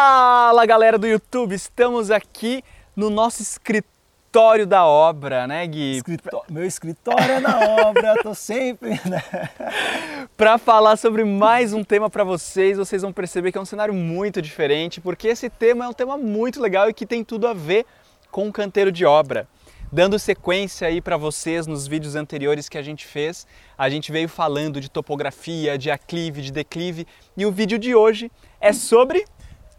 Fala galera do YouTube, estamos aqui no nosso escritório da obra, né Gui? Meu escritório é na obra, tô sempre, né? Para falar sobre mais um tema para vocês, vocês vão perceber que é um cenário muito diferente, porque esse tema é um tema muito legal e que tem tudo a ver com o canteiro de obra. Dando sequência aí para vocês nos vídeos anteriores que a gente fez, a gente veio falando de topografia, de aclive, de declive, e o vídeo de hoje é sobre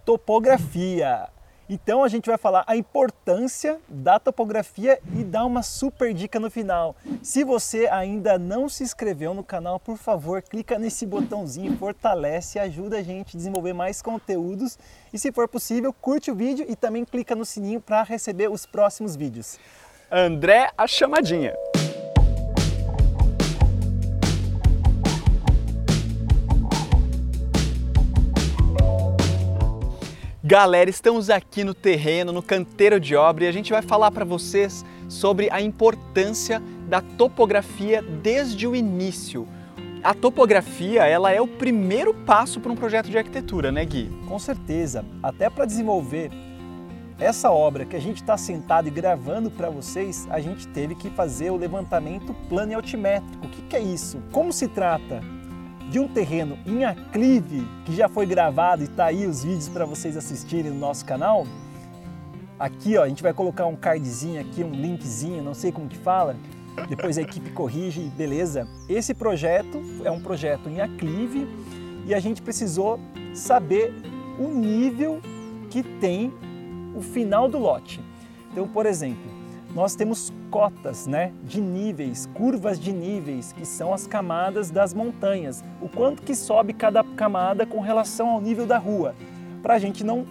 topografia. Então a gente vai falar a importância da topografia e dar uma super dica no final. Se você ainda não se inscreveu no canal, por favor, clica nesse botãozinho, fortalece e ajuda a gente a desenvolver mais conteúdos. E se for possível, curte o vídeo e também clica no sininho para receber os próximos vídeos. André, a chamadinha. Galera, estamos aqui no terreno, no canteiro de obra, e a gente vai falar para vocês sobre a importância da topografia desde o início. A topografia, ela é o primeiro passo para um projeto de arquitetura, né, Gui? Com certeza. Até para desenvolver essa obra que a gente está sentado e gravando para vocês, a gente teve que fazer o levantamento plano e altimétrico. O que, que é isso? Como se trata de um terreno em aclive, que já foi gravado e está aí os vídeos para vocês assistirem no nosso canal. Aqui ó, a gente vai colocar um cardzinho aqui, um linkzinho, não sei como que fala, depois a equipe corrige, beleza? Esse projeto é um projeto em aclive e a gente precisou saber o nível que tem o final do lote. Então, por exemplo, nós temos cotas né, de níveis, curvas de níveis, que são as camadas das montanhas. O quanto que sobe cada camada com relação ao nível da rua, para a gente não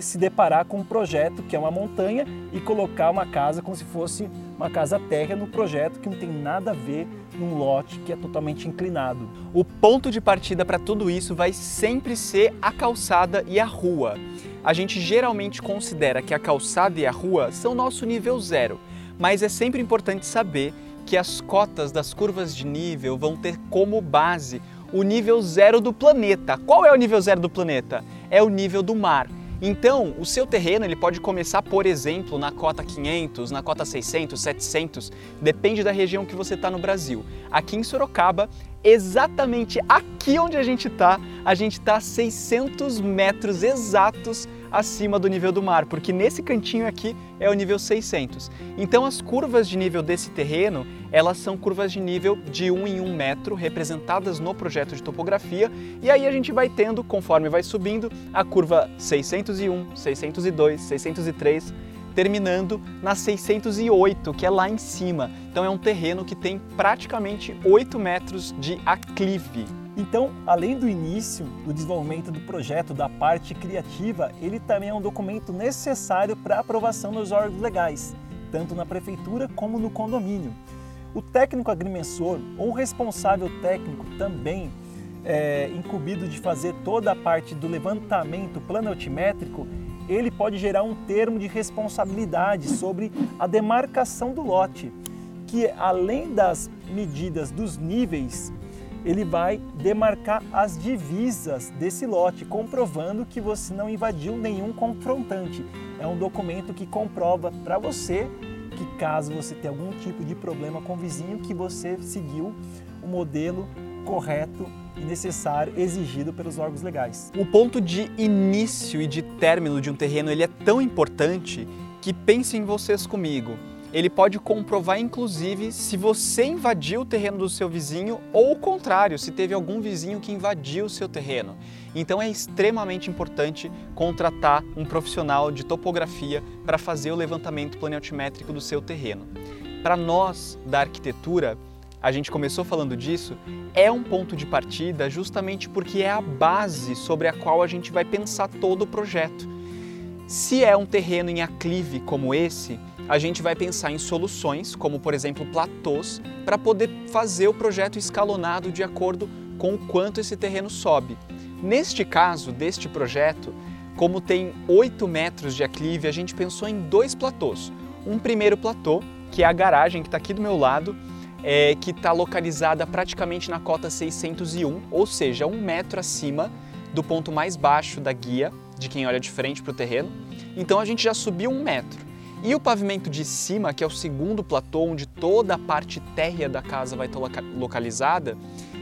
se deparar com um projeto que é uma montanha e colocar uma casa como se fosse uma casa térrea no projeto que não tem nada a ver num lote que é totalmente inclinado. O ponto de partida para tudo isso vai sempre ser a calçada e a rua. A gente geralmente considera que a calçada e a rua são nosso nível zero, mas é sempre importante saber que as cotas das curvas de nível vão ter como base o nível zero do planeta. Qual é o nível zero do planeta? É o nível do mar. Então, o seu terreno ele pode começar, por exemplo, na cota 500, na cota 600, 700, depende da região que você está no Brasil. Aqui em Sorocaba, exatamente aqui onde a gente está, a gente está a 600 metros exatos acima do nível do mar, porque nesse cantinho aqui é o nível 600. Então as curvas de nível desse terreno, elas são curvas de nível de 1 em 1 metro, representadas no projeto de topografia, e aí a gente vai tendo, conforme vai subindo, a curva 601, 602, 603, terminando na 608, que é lá em cima. Então é um terreno que tem praticamente 8 metros de aclive. Então, além do início do desenvolvimento do projeto, da parte criativa, ele também é um documento necessário para aprovação nos órgãos legais, tanto na prefeitura como no condomínio. O técnico agrimensor ou responsável técnico também é, incumbido de fazer toda a parte do levantamento plano altimétrico, ele pode gerar um termo de responsabilidade sobre a demarcação do lote, que além das medidas dos níveis ele vai demarcar as divisas desse lote, comprovando que você não invadiu nenhum confrontante. É um documento que comprova para você que caso você tenha algum tipo de problema com o vizinho, que você seguiu o modelo correto e necessário exigido pelos órgãos legais. O ponto de início e de término de um terreno ele é tão importante que pensem vocês comigo ele pode comprovar inclusive se você invadiu o terreno do seu vizinho ou o contrário, se teve algum vizinho que invadiu o seu terreno. Então é extremamente importante contratar um profissional de topografia para fazer o levantamento planeotimétrico do seu terreno. Para nós da arquitetura, a gente começou falando disso, é um ponto de partida justamente porque é a base sobre a qual a gente vai pensar todo o projeto. Se é um terreno em aclive como esse, a gente vai pensar em soluções, como por exemplo platôs, para poder fazer o projeto escalonado de acordo com o quanto esse terreno sobe. Neste caso, deste projeto, como tem 8 metros de aclive, a gente pensou em dois platôs. Um primeiro platô, que é a garagem que está aqui do meu lado, é, que está localizada praticamente na cota 601, ou seja, um metro acima do ponto mais baixo da guia de quem olha de frente para o terreno. Então a gente já subiu um metro. E o pavimento de cima, que é o segundo platô, onde toda a parte térrea da casa vai estar localizada,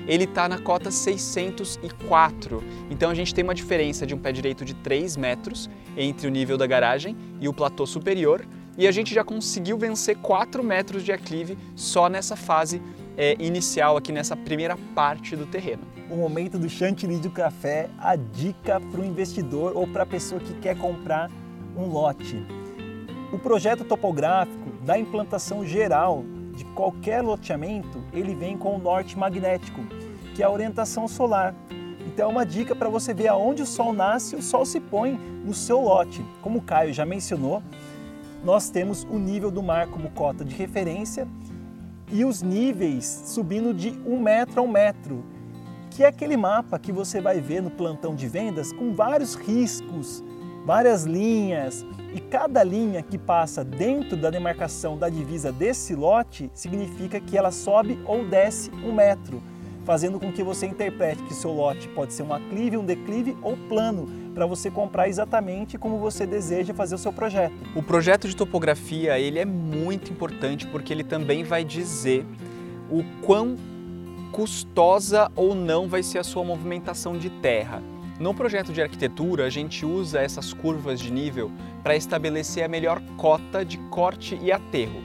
ele está na cota 604. Então a gente tem uma diferença de um pé direito de 3 metros entre o nível da garagem e o platô superior, e a gente já conseguiu vencer 4 metros de aclive só nessa fase é, inicial, aqui nessa primeira parte do terreno. O momento do chantilly do café, a dica para o investidor ou para a pessoa que quer comprar um lote. O projeto topográfico da implantação geral de qualquer loteamento, ele vem com o norte magnético, que é a orientação solar. Então é uma dica para você ver aonde o sol nasce e o sol se põe no seu lote. Como o Caio já mencionou, nós temos o nível do mar como cota de referência e os níveis subindo de um metro a um metro, que é aquele mapa que você vai ver no plantão de vendas com vários riscos, várias linhas, e cada linha que passa dentro da demarcação da divisa desse lote significa que ela sobe ou desce um metro fazendo com que você interprete que seu lote pode ser um aclive, um declive ou plano, para você comprar exatamente como você deseja fazer o seu projeto. O projeto de topografia ele é muito importante porque ele também vai dizer o quão custosa ou não vai ser a sua movimentação de terra. No projeto de arquitetura, a gente usa essas curvas de nível para estabelecer a melhor cota de corte e aterro.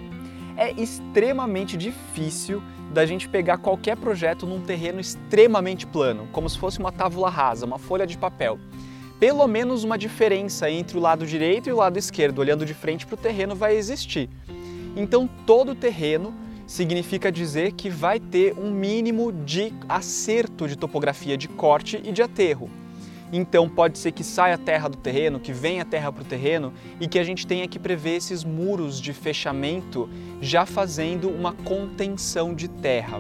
É extremamente difícil da gente pegar qualquer projeto num terreno extremamente plano, como se fosse uma tábula rasa, uma folha de papel. Pelo menos uma diferença entre o lado direito e o lado esquerdo, olhando de frente para o terreno, vai existir. Então, todo terreno significa dizer que vai ter um mínimo de acerto de topografia de corte e de aterro. Então pode ser que saia terra do terreno, que venha terra para o terreno e que a gente tenha que prever esses muros de fechamento já fazendo uma contenção de terra.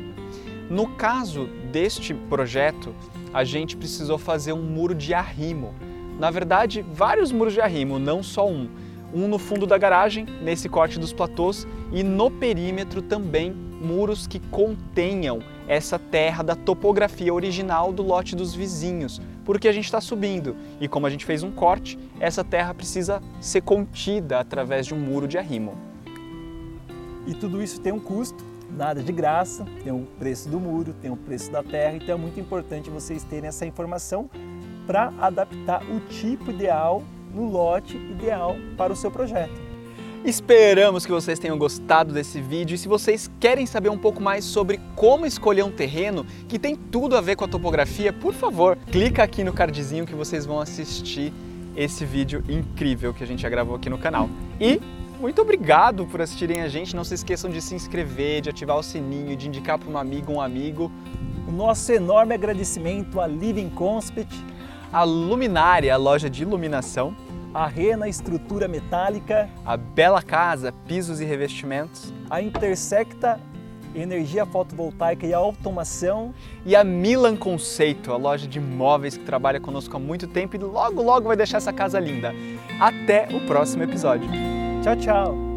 No caso deste projeto, a gente precisou fazer um muro de arrimo. Na verdade, vários muros de arrimo, não só um. Um no fundo da garagem, nesse corte dos platôs, e no perímetro também muros que contenham essa terra da topografia original do lote dos vizinhos, porque a gente está subindo e como a gente fez um corte, essa terra precisa ser contida através de um muro de arrimo. E tudo isso tem um custo, nada de graça, tem o preço do muro, tem o preço da terra, então é muito importante vocês terem essa informação para adaptar o tipo ideal no lote ideal para o seu projeto. Esperamos que vocês tenham gostado desse vídeo e se vocês querem saber um pouco mais sobre como escolher um terreno que tem tudo a ver com a topografia, por favor, clica aqui no cardzinho que vocês vão assistir esse vídeo incrível que a gente já gravou aqui no canal. E muito obrigado por assistirem a gente. Não se esqueçam de se inscrever, de ativar o sininho, de indicar para um amigo, um amigo. O nosso enorme agradecimento à Living Conspet, a Luminária, a loja de iluminação, a Rena Estrutura Metálica, a Bela Casa, pisos e revestimentos, a Intersecta Energia Fotovoltaica e Automação e a Milan Conceito, a loja de móveis que trabalha conosco há muito tempo e logo logo vai deixar essa casa linda. Até o próximo episódio. Tchau, tchau!